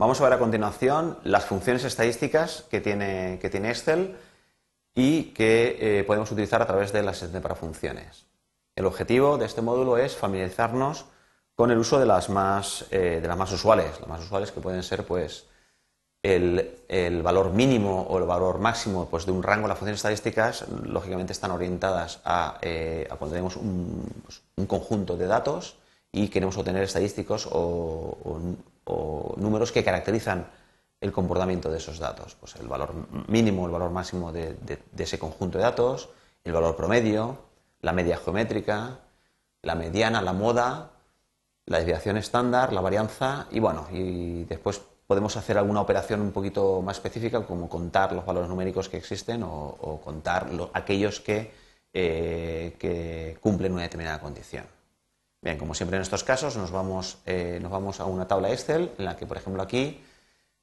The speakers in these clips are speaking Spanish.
Vamos a ver a continuación las funciones estadísticas que tiene, que tiene Excel y que eh, podemos utilizar a través de la asistente para funciones. El objetivo de este módulo es familiarizarnos con el uso de las más, eh, de las más usuales, las más usuales que pueden ser pues, el, valor mínimo o el valor máximo pues, de un rango. Las funciones estadísticas, lógicamente, están orientadas a, eh, cuando tenemos un, conjunto de datos y queremos obtener estadísticos o, números que caracterizan el comportamiento de esos datos. Pues el valor mínimo, el valor máximo de, ese conjunto de datos, el valor promedio, la media geométrica, la mediana, la moda, la desviación estándar, la varianza y bueno, y después podemos hacer alguna operación un poquito más específica, como contar los valores numéricos que existen o, contar aquellos eh, que, cumplen una determinada condición. Bien, como siempre en estos casos, nos vamos, eh, nos vamos a una tabla Excel en la que, por ejemplo, aquí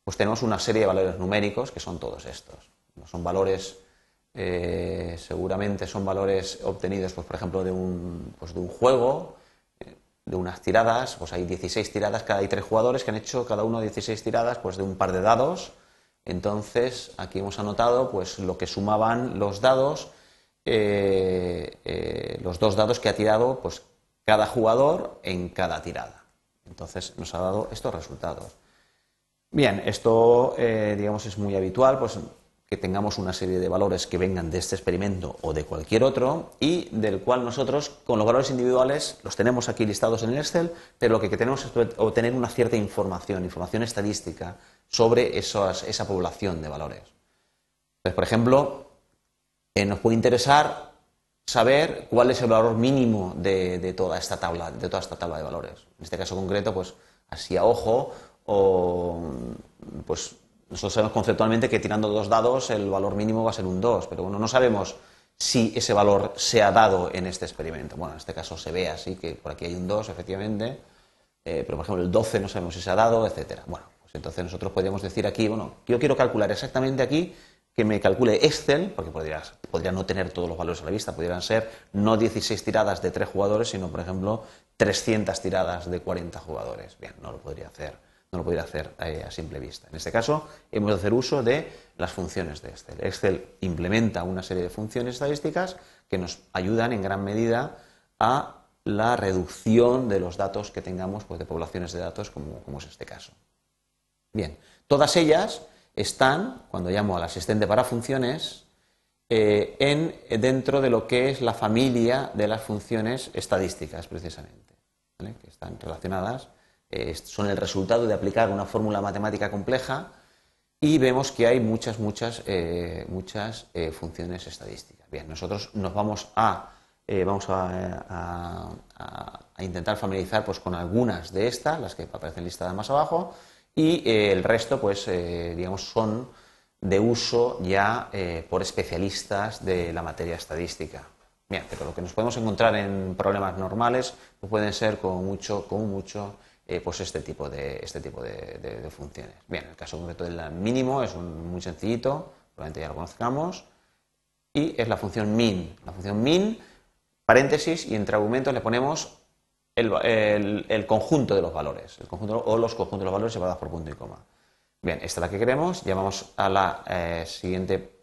pues tenemos una serie de valores numéricos que son todos estos. Son valores, eh, seguramente son valores obtenidos, pues, por ejemplo, de un, pues, de un juego, de unas tiradas, pues hay 16 tiradas, cada hay tres jugadores que han hecho cada uno 16 tiradas pues de un par de dados. Entonces, aquí hemos anotado pues lo que sumaban los dados, eh, eh, los dos dados que ha tirado pues cada jugador en cada tirada. Entonces nos ha dado estos resultados. Bien, esto eh, digamos es muy habitual, pues que tengamos una serie de valores que vengan de este experimento o de cualquier otro y del cual nosotros con los valores individuales los tenemos aquí listados en el Excel, pero lo que tenemos es obtener una cierta información, información estadística sobre esa población de valores. Entonces, por ejemplo, eh, nos puede interesar saber cuál es el valor mínimo de, toda esta tabla, de toda esta tabla de valores. En este caso concreto, pues así a ojo o pues nosotros sabemos conceptualmente que tirando dos dados el valor mínimo va a ser un 2, pero bueno, no sabemos si ese valor se ha dado en este experimento. Bueno, en este caso se ve así, que por aquí hay un 2, efectivamente, eh, pero por ejemplo el 12 no sabemos si se ha dado, etcétera. Bueno, pues entonces nosotros podríamos decir aquí, bueno, yo quiero calcular exactamente aquí que me calcule Excel, porque podría, podría no tener todos los valores a la vista, podrían ser no 16 tiradas de 3 jugadores, sino por ejemplo 300 tiradas de 40 jugadores. Bien, no lo podría hacer no lo podría hacer eh, a simple vista. En este caso, hemos de hacer uso de las funciones de Excel. Excel implementa una serie de funciones estadísticas que nos ayudan en gran medida a la reducción de los datos que tengamos pues, de poblaciones de datos, como, es este caso. Bien, todas ellas están, cuando llamo al asistente para funciones, eh, en, dentro de lo que es la familia de las funciones estadísticas, precisamente, que están relacionadas son el resultado de aplicar una fórmula matemática compleja y vemos que hay muchas, muchas, eh, muchas eh, funciones estadísticas. Bien, nosotros nos vamos a, eh, vamos a, intentar familiarizar pues, con algunas de estas, las que aparecen listadas más abajo, y el resto, pues, digamos, son de uso ya por especialistas de la materia estadística. Bien, pero lo que nos podemos encontrar en problemas normales pues pueden ser como mucho, como mucho eh, pues este tipo, de, este tipo de, funciones. Bien, el caso concreto del mínimo es muy sencillito, probablemente ya lo conozcamos, y es la función min. La función min, paréntesis, y entre argumentos le ponemos el, conjunto de los valores, el conjunto o los conjuntos de los valores separados por punto y coma. Bien, esta es la que queremos, llamamos a la eh, siguiente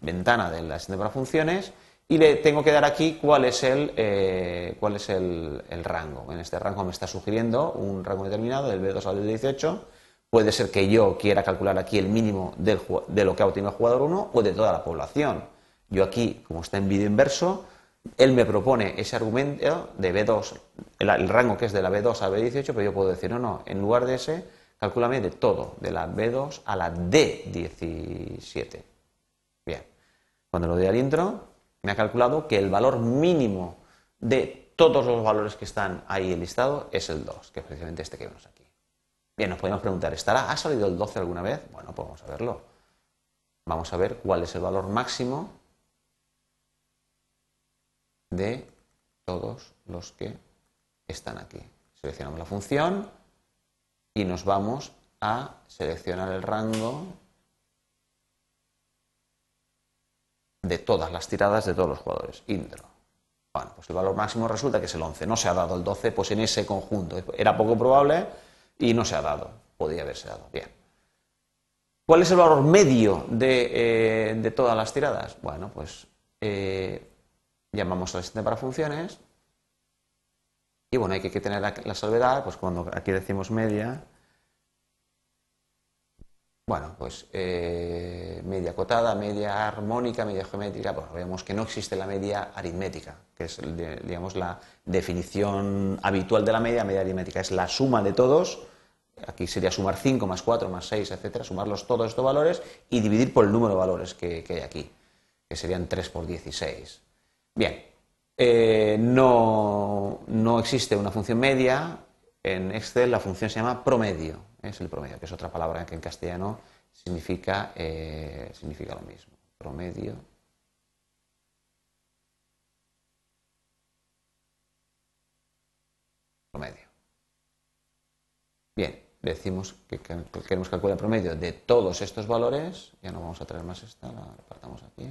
ventana de la asistente para funciones y le tengo que dar aquí cuál es el, eh, cuál es el, rango. En este rango me está sugiriendo un rango determinado del B2 al B18. Puede ser que yo quiera calcular aquí el mínimo de lo que ha obtenido el jugador 1 o de toda la población. Yo aquí, como está en vídeo inverso, él me propone ese argumento de B2, el, rango que es de la B2 a B18, pero yo puedo decir, no, no, en lugar de ese, calculame de todo, de la B2 a la D17. Bien, cuando lo doy al intro, me ha calculado que el valor mínimo de todos los valores que están ahí listado es el 2, que es precisamente este que vemos aquí. Bien, nos podemos preguntar, ¿estará, ¿ha salido el 12 alguna vez? Bueno, pues vamos a verlo. Vamos a ver cuál es el valor máximo de todos los que están aquí. Seleccionamos la función y nos vamos a seleccionar el rango de todas las tiradas de todos los jugadores. Intro. Bueno, pues el valor máximo resulta que es el 11. No se ha dado el 12, pues en ese conjunto. Era poco probable y no se ha dado. Podría haberse dado. Bien. ¿Cuál es el valor medio de, eh, todas las tiradas? Bueno, pues eh, llamamos al asistente para funciones. Y bueno, hay que tener la salvedad, pues cuando aquí decimos media, bueno, pues eh, media cotada, media armónica, media geométrica, pues vemos que no existe la media aritmética, que es digamos la definición habitual de la media, media aritmética es la suma de todos, aquí sería sumar 5 más 4 más 6, etcétera, sumarlos todos estos valores y dividir por el número de valores que, hay aquí, que serían 3 por 16. Bien, eh, no, no existe una función media, en Excel la función se llama promedio es el promedio, que es otra palabra que en castellano significa, eh, significa lo mismo. Promedio. Promedio. Bien, decimos que queremos calcular el promedio de todos estos valores. Ya no vamos a traer más esta, la apartamos aquí.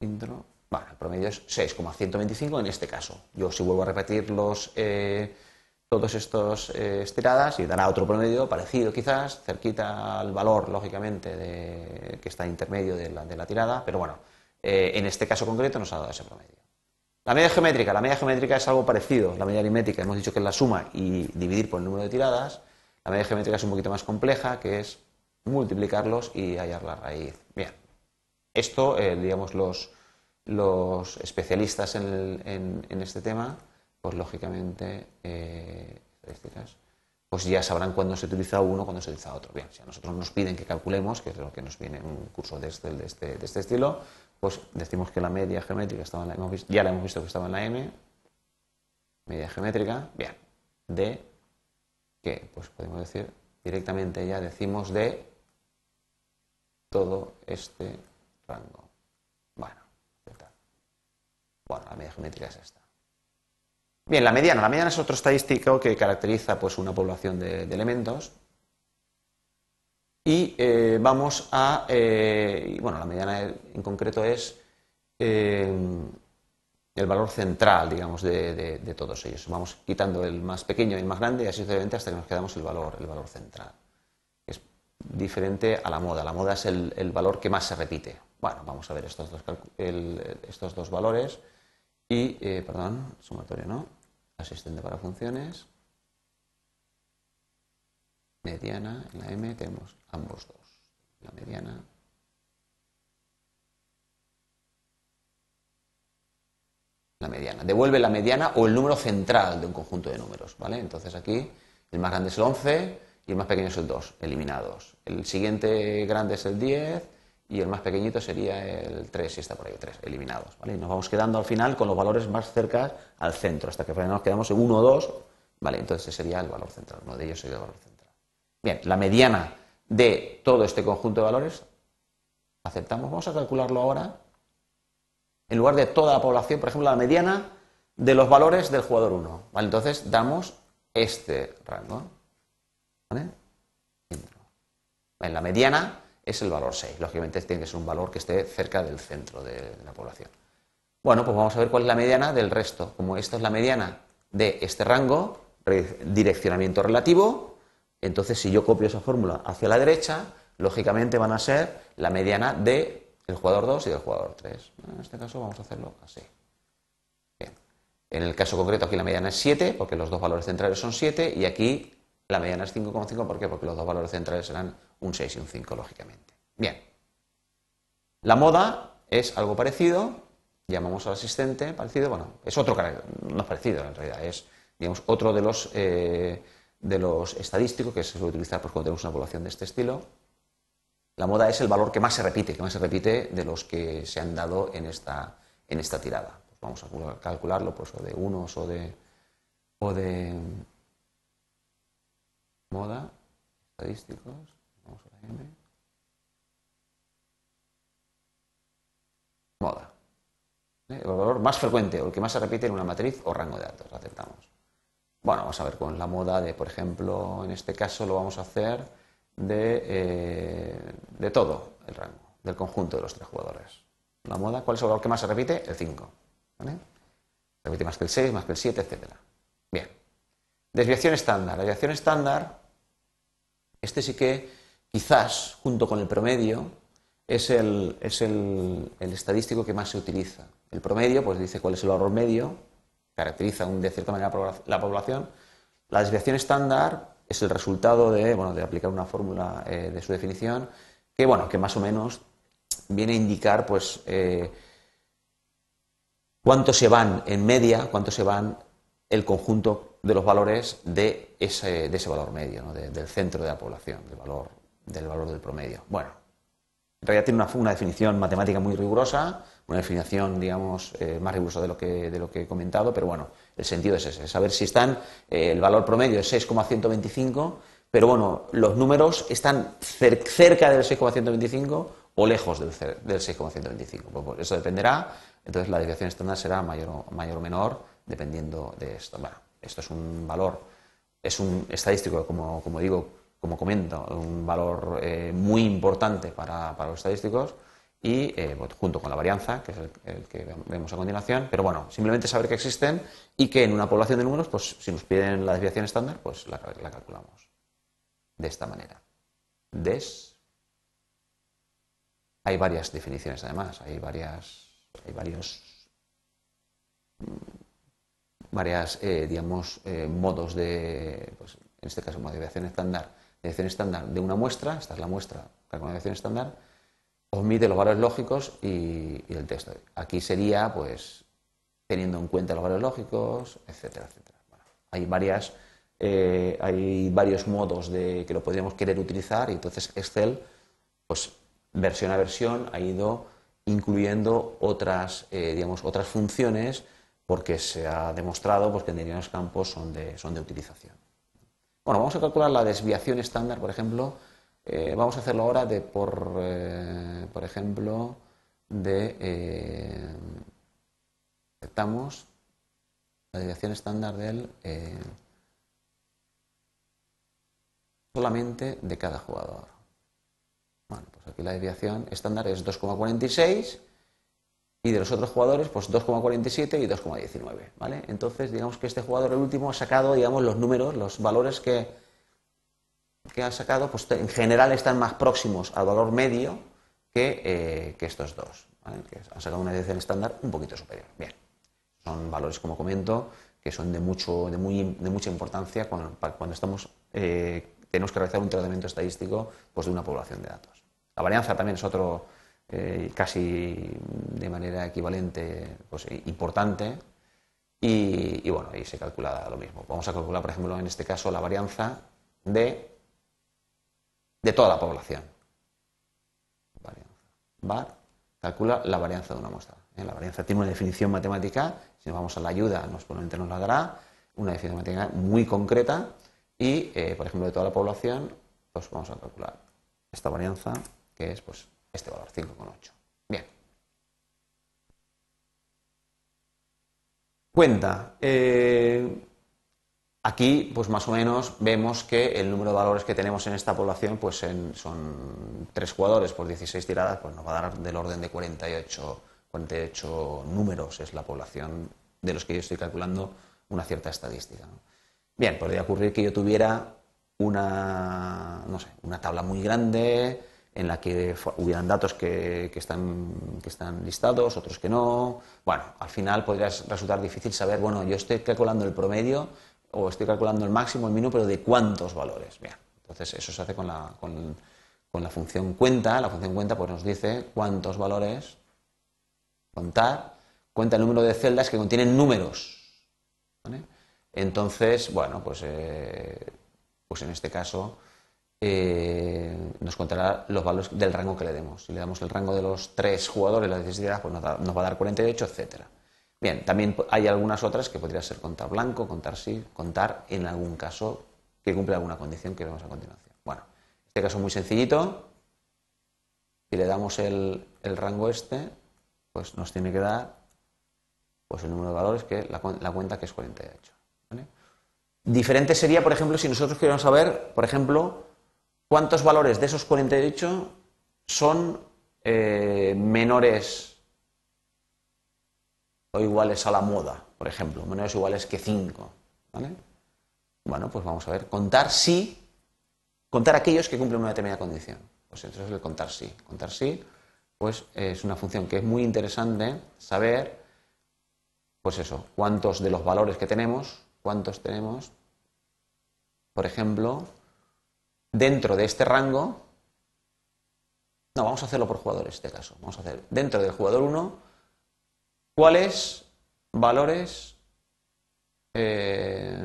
Intro. Bueno, el promedio es 6,125 en este caso. Yo si vuelvo a repetir los... Eh, todos estos eh, y dará otro promedio parecido quizás, cerquita al valor, lógicamente, de, que está intermedio de la, tirada, pero bueno, eh, en este caso concreto nos ha dado ese promedio. La media geométrica, la media geométrica es algo parecido, la media aritmética hemos dicho que es la suma y dividir por el número de tiradas, la media geométrica es un poquito más compleja, que es multiplicarlos y hallar la raíz. Bien, esto, eh, digamos, los, los especialistas en este tema, pues lógicamente, eh, pues ya sabrán cuándo se utiliza uno, cuándo se utiliza otro. Bien, si a nosotros nos piden que calculemos, que es lo que nos viene en un curso de este, este, este estilo, pues decimos que la media geométrica estaba en la, hemos ya la hemos visto que estaba en la M, media geométrica, bien, de, que pues podemos decir directamente ya decimos de todo este rango. Bueno, la media geométrica es esta. Bien, la mediana. La mediana es otro estadístico que caracteriza pues, una población de, elementos. Y eh, vamos a. Eh, bueno, la mediana en concreto es eh, el valor central, digamos, de, todos ellos. Vamos quitando el más pequeño y el más grande y así sucesivamente hasta que nos quedamos el valor, el valor central. Es diferente a la moda. La moda es el, valor que más se repite. Bueno, vamos a ver estos dos, estos dos valores. Y, eh, perdón, sumatorio no, asistente para funciones, mediana, en la M tenemos ambos dos, la mediana. La mediana. Devuelve la mediana o el número central de un conjunto de números, ¿vale? Entonces aquí el más grande es el 11 y el más pequeño es el 2, eliminados. El siguiente grande es el 10 y el más pequeñito sería el 3, si está por ahí, 3, eliminados. ¿vale? Y nos vamos quedando al final con los valores más cerca al centro, hasta que nos quedamos en 1 o 2, ¿vale? entonces ese sería el valor central, uno de ellos sería el valor central. Bien, la mediana de todo este conjunto de valores, aceptamos, vamos a calcularlo ahora, en lugar de toda la población, por ejemplo, la mediana de los valores del jugador 1. ¿vale? Entonces damos este rango. ¿vale? En la mediana es el valor 6. Lógicamente tiene que ser un valor que esté cerca del centro de, la población. Bueno, pues vamos a ver cuál es la mediana del resto. Como esta es la mediana de este rango, direccionamiento relativo, entonces si yo copio esa fórmula hacia la derecha, lógicamente van a ser la mediana del jugador 2 y del jugador 3. En este caso vamos a hacerlo así. Bien. En el caso concreto aquí la mediana es 7, porque los dos valores centrales son 7, y aquí la mediana es 5,5, ¿por qué? Porque los dos valores centrales serán un 6 y un 5, lógicamente. Bien. La moda es algo parecido, llamamos al asistente parecido, bueno, es otro no es parecido en realidad, es digamos, otro de los, eh, de los estadísticos que se suele utilizar pues, cuando tenemos una población de este estilo. La moda es el valor que más se repite, que más se repite de los que se han dado en esta, en esta tirada. Pues vamos a calcularlo pues, o de unos o de, o de moda, estadísticos. Moda. ¿Eh? El valor más frecuente o el que más se repite en una matriz o rango de datos. Aceptamos. Bueno, vamos a ver con la moda de, por ejemplo, en este caso lo vamos a hacer de, eh, de todo el rango, del conjunto de los tres jugadores. La moda, ¿cuál es el valor que más se repite? El 5. ¿vale? Repite más que el 6, más que el 7, etc. Bien. Desviación estándar. La desviación estándar, este sí que quizás junto con el promedio, es, el, estadístico que más se utiliza. El promedio, pues dice cuál es el valor medio, caracteriza de cierta manera la población. La desviación estándar es el resultado de, bueno, de aplicar una fórmula eh, de su definición que, bueno, que más o menos viene a indicar pues, eh, cuánto se van en media, cuánto se van el conjunto de los valores de ese, de ese valor medio, del centro de la población, del valor, del valor del promedio. Bueno, en realidad tiene una, definición matemática muy rigurosa, una definición, digamos, eh, más rigurosa de lo, que, de lo que he comentado, pero bueno, el sentido es ese, saber si están, eh, el valor promedio es 6,125, pero bueno, los números están cerca del 6,125 o lejos del, del 6,125. Pues, pues, eso dependerá, entonces la desviación estándar será mayor mayor o menor dependiendo de esto. Bueno, esto es un valor, es un estadístico, como, como digo, como comento, un valor eh, muy importante para, para, los estadísticos y eh, pues, junto con la varianza, que es el, que vemos a continuación, pero bueno, simplemente saber que existen y que en una población de números, pues si nos piden la desviación estándar, pues la, la calculamos de esta manera. Des. Hay varias definiciones además, hay varias, hay varios varias, eh, digamos, modos de, pues, en este caso, desviación estándar, estándar de una muestra, esta es la muestra, la desviación estándar, omite los valores lógicos y, el texto. Aquí sería, pues, teniendo en cuenta los valores lógicos, etcétera, etcétera. hay varias, eh, hay varios modos de que lo podríamos querer utilizar y entonces Excel, pues, versión a versión ha ido incluyendo otras, digamos, otras funciones porque se ha demostrado pues, que en determinados campos son de, son de utilización. Bueno, vamos a calcular la desviación estándar, por ejemplo. Eh, vamos a hacerlo ahora de por, eh, por ejemplo, de eh, aceptamos la desviación estándar del solamente de cada jugador. Bueno, pues aquí la desviación estándar es 2,46 y de los otros jugadores, pues 2,47 y 2,19, ¿vale? Entonces, digamos que este jugador, el último, ha sacado, digamos, los números, los valores que, que ha sacado, pues en general están más próximos al valor medio que, eh, estos dos, ¿vale? Que han sacado una dirección estándar un poquito superior. Bien, son valores, como comento, que son de, mucho, de, muy, de mucha importancia cuando, cuando estamos, eh, tenemos que realizar un tratamiento estadístico pues, de una población de datos. La varianza también es otro eh, casi de manera equivalente, pues, importante. Y, bueno, ahí se calcula lo mismo. Vamos a calcular, por ejemplo, en este caso, la varianza de, de toda la población. Var calcula la varianza de una muestra. ¿eh? La varianza tiene una definición matemática, si nos vamos a la ayuda, nos, probablemente nos la dará, una definición matemática muy concreta y, eh, por ejemplo, de toda la población, pues vamos a calcular esta varianza, que es pues, este valor, 5,8. Bien. Cuenta. Eh, aquí, pues más o menos, vemos que el número de valores que tenemos en esta población pues son tres jugadores por 16 tiradas, pues nos va a dar del orden de 48, 48 números. Es la población de los que yo estoy calculando una cierta estadística. Bien, podría ocurrir que yo tuviera una, no sé, una tabla muy grande, en la que hubieran datos que, están, que están listados, otros que no. Bueno, al final podría resultar difícil saber, bueno, yo estoy calculando el promedio o estoy calculando el máximo, el mínimo, pero de cuántos valores. Bien, entonces eso se hace con la, con, la función cuenta. La función cuenta pues nos dice cuántos valores contar, cuenta el número de celdas que contienen números. Entonces, bueno, pues, eh, pues en este caso eh, nos contará los valores del rango que le demos. Si le damos el rango de los tres jugadores, la necesidad, pues nos, va a dar 48, etcétera. Bien, también hay algunas otras que podría ser contar blanco, contar sí, contar en algún caso que cumple alguna condición que vemos a continuación. Bueno, este caso muy sencillito. Si le damos el, rango este, pues nos tiene que dar pues el número de valores que la, cuenta que es 48. Diferente sería, por ejemplo, si nosotros queremos saber, por ejemplo, ¿Cuántos valores de esos 48 son eh, menores o iguales a la moda, por ejemplo? Menores o iguales que 5. ¿vale? Bueno, pues vamos a ver. Contar si contar aquellos que cumplen una determinada condición. Pues entonces el contar sí. Contar sí, pues es una función que es muy interesante saber, pues eso, cuántos de los valores que tenemos, cuántos tenemos, por ejemplo, dentro de este rango, no, vamos a hacerlo por jugadores este caso. Vamos a hacer dentro del jugador 1, cuáles valores, eh,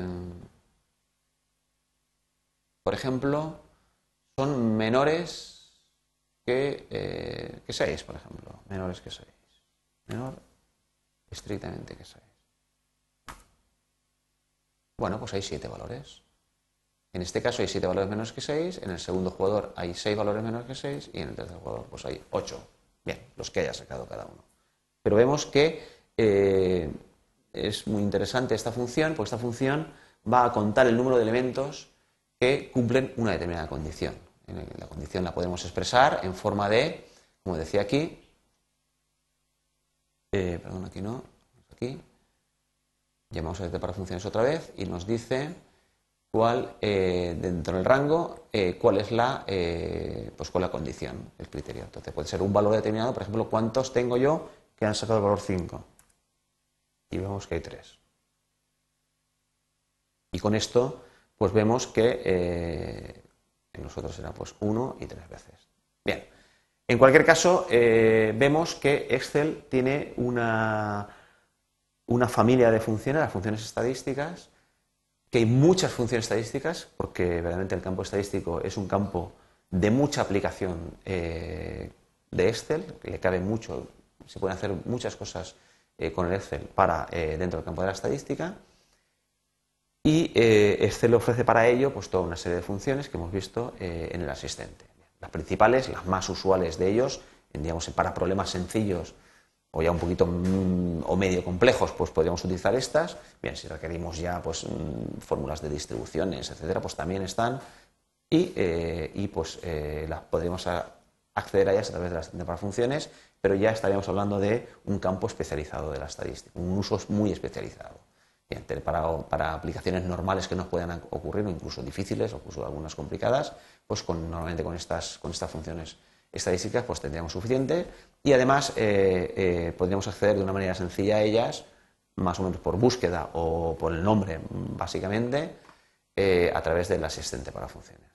por ejemplo, son menores que, eh, que 6, por ejemplo. Menores que 6. Menor estrictamente que 6. Bueno, pues hay 7 valores. En este caso hay 7 valores menores que 6, en el segundo jugador hay 6 valores menores que 6 y en el tercer jugador pues hay 8. Bien, los que haya sacado cada uno. Pero vemos que eh, es muy interesante esta función, porque esta función va a contar el número de elementos que cumplen una determinada condición. La condición la podemos expresar en forma de, como decía aquí, eh, perdón, aquí no, aquí, llamamos a este para funciones otra vez y nos dice cuál, eh, dentro del rango, eh, cuál es la, eh, pues cuál la condición, el criterio. Entonces puede ser un valor determinado, por ejemplo, cuántos tengo yo que han sacado el valor 5. Y vemos que hay 3. Y con esto, pues vemos que en nosotros será pues 1 y 3 veces. Bien. En cualquier caso, vemos que Excel tiene una, una familia de funciones, las funciones estadísticas, que hay muchas funciones estadísticas, porque verdaderamente el campo estadístico es un campo de mucha aplicación eh, de Excel, que le cabe mucho, se pueden hacer muchas cosas eh, con el Excel para eh, dentro del campo de la estadística. Y Excel ofrece para ello pues, toda una serie de funciones que hemos visto en el asistente. Las principales, las más usuales de ellos, digamos, para problemas sencillos, o ya un poquito mm, o medio complejos, pues podríamos utilizar estas. Bien, si requerimos ya pues mm, fórmulas de distribuciones, etcétera, pues también están y, eh, pues eh, las podríamos acceder a ellas a través de las para funciones, pero ya estaríamos hablando de un campo especializado de la estadística, un uso muy especializado. Bien, para, para, aplicaciones normales que nos puedan ocurrir, o incluso difíciles, o incluso algunas complicadas, pues con, normalmente con estas, con estas funciones estadísticas pues tendríamos suficiente y además eh, eh, podríamos acceder de una manera sencilla a ellas, más o menos por búsqueda o por el nombre básicamente, eh, a través del asistente para funciones.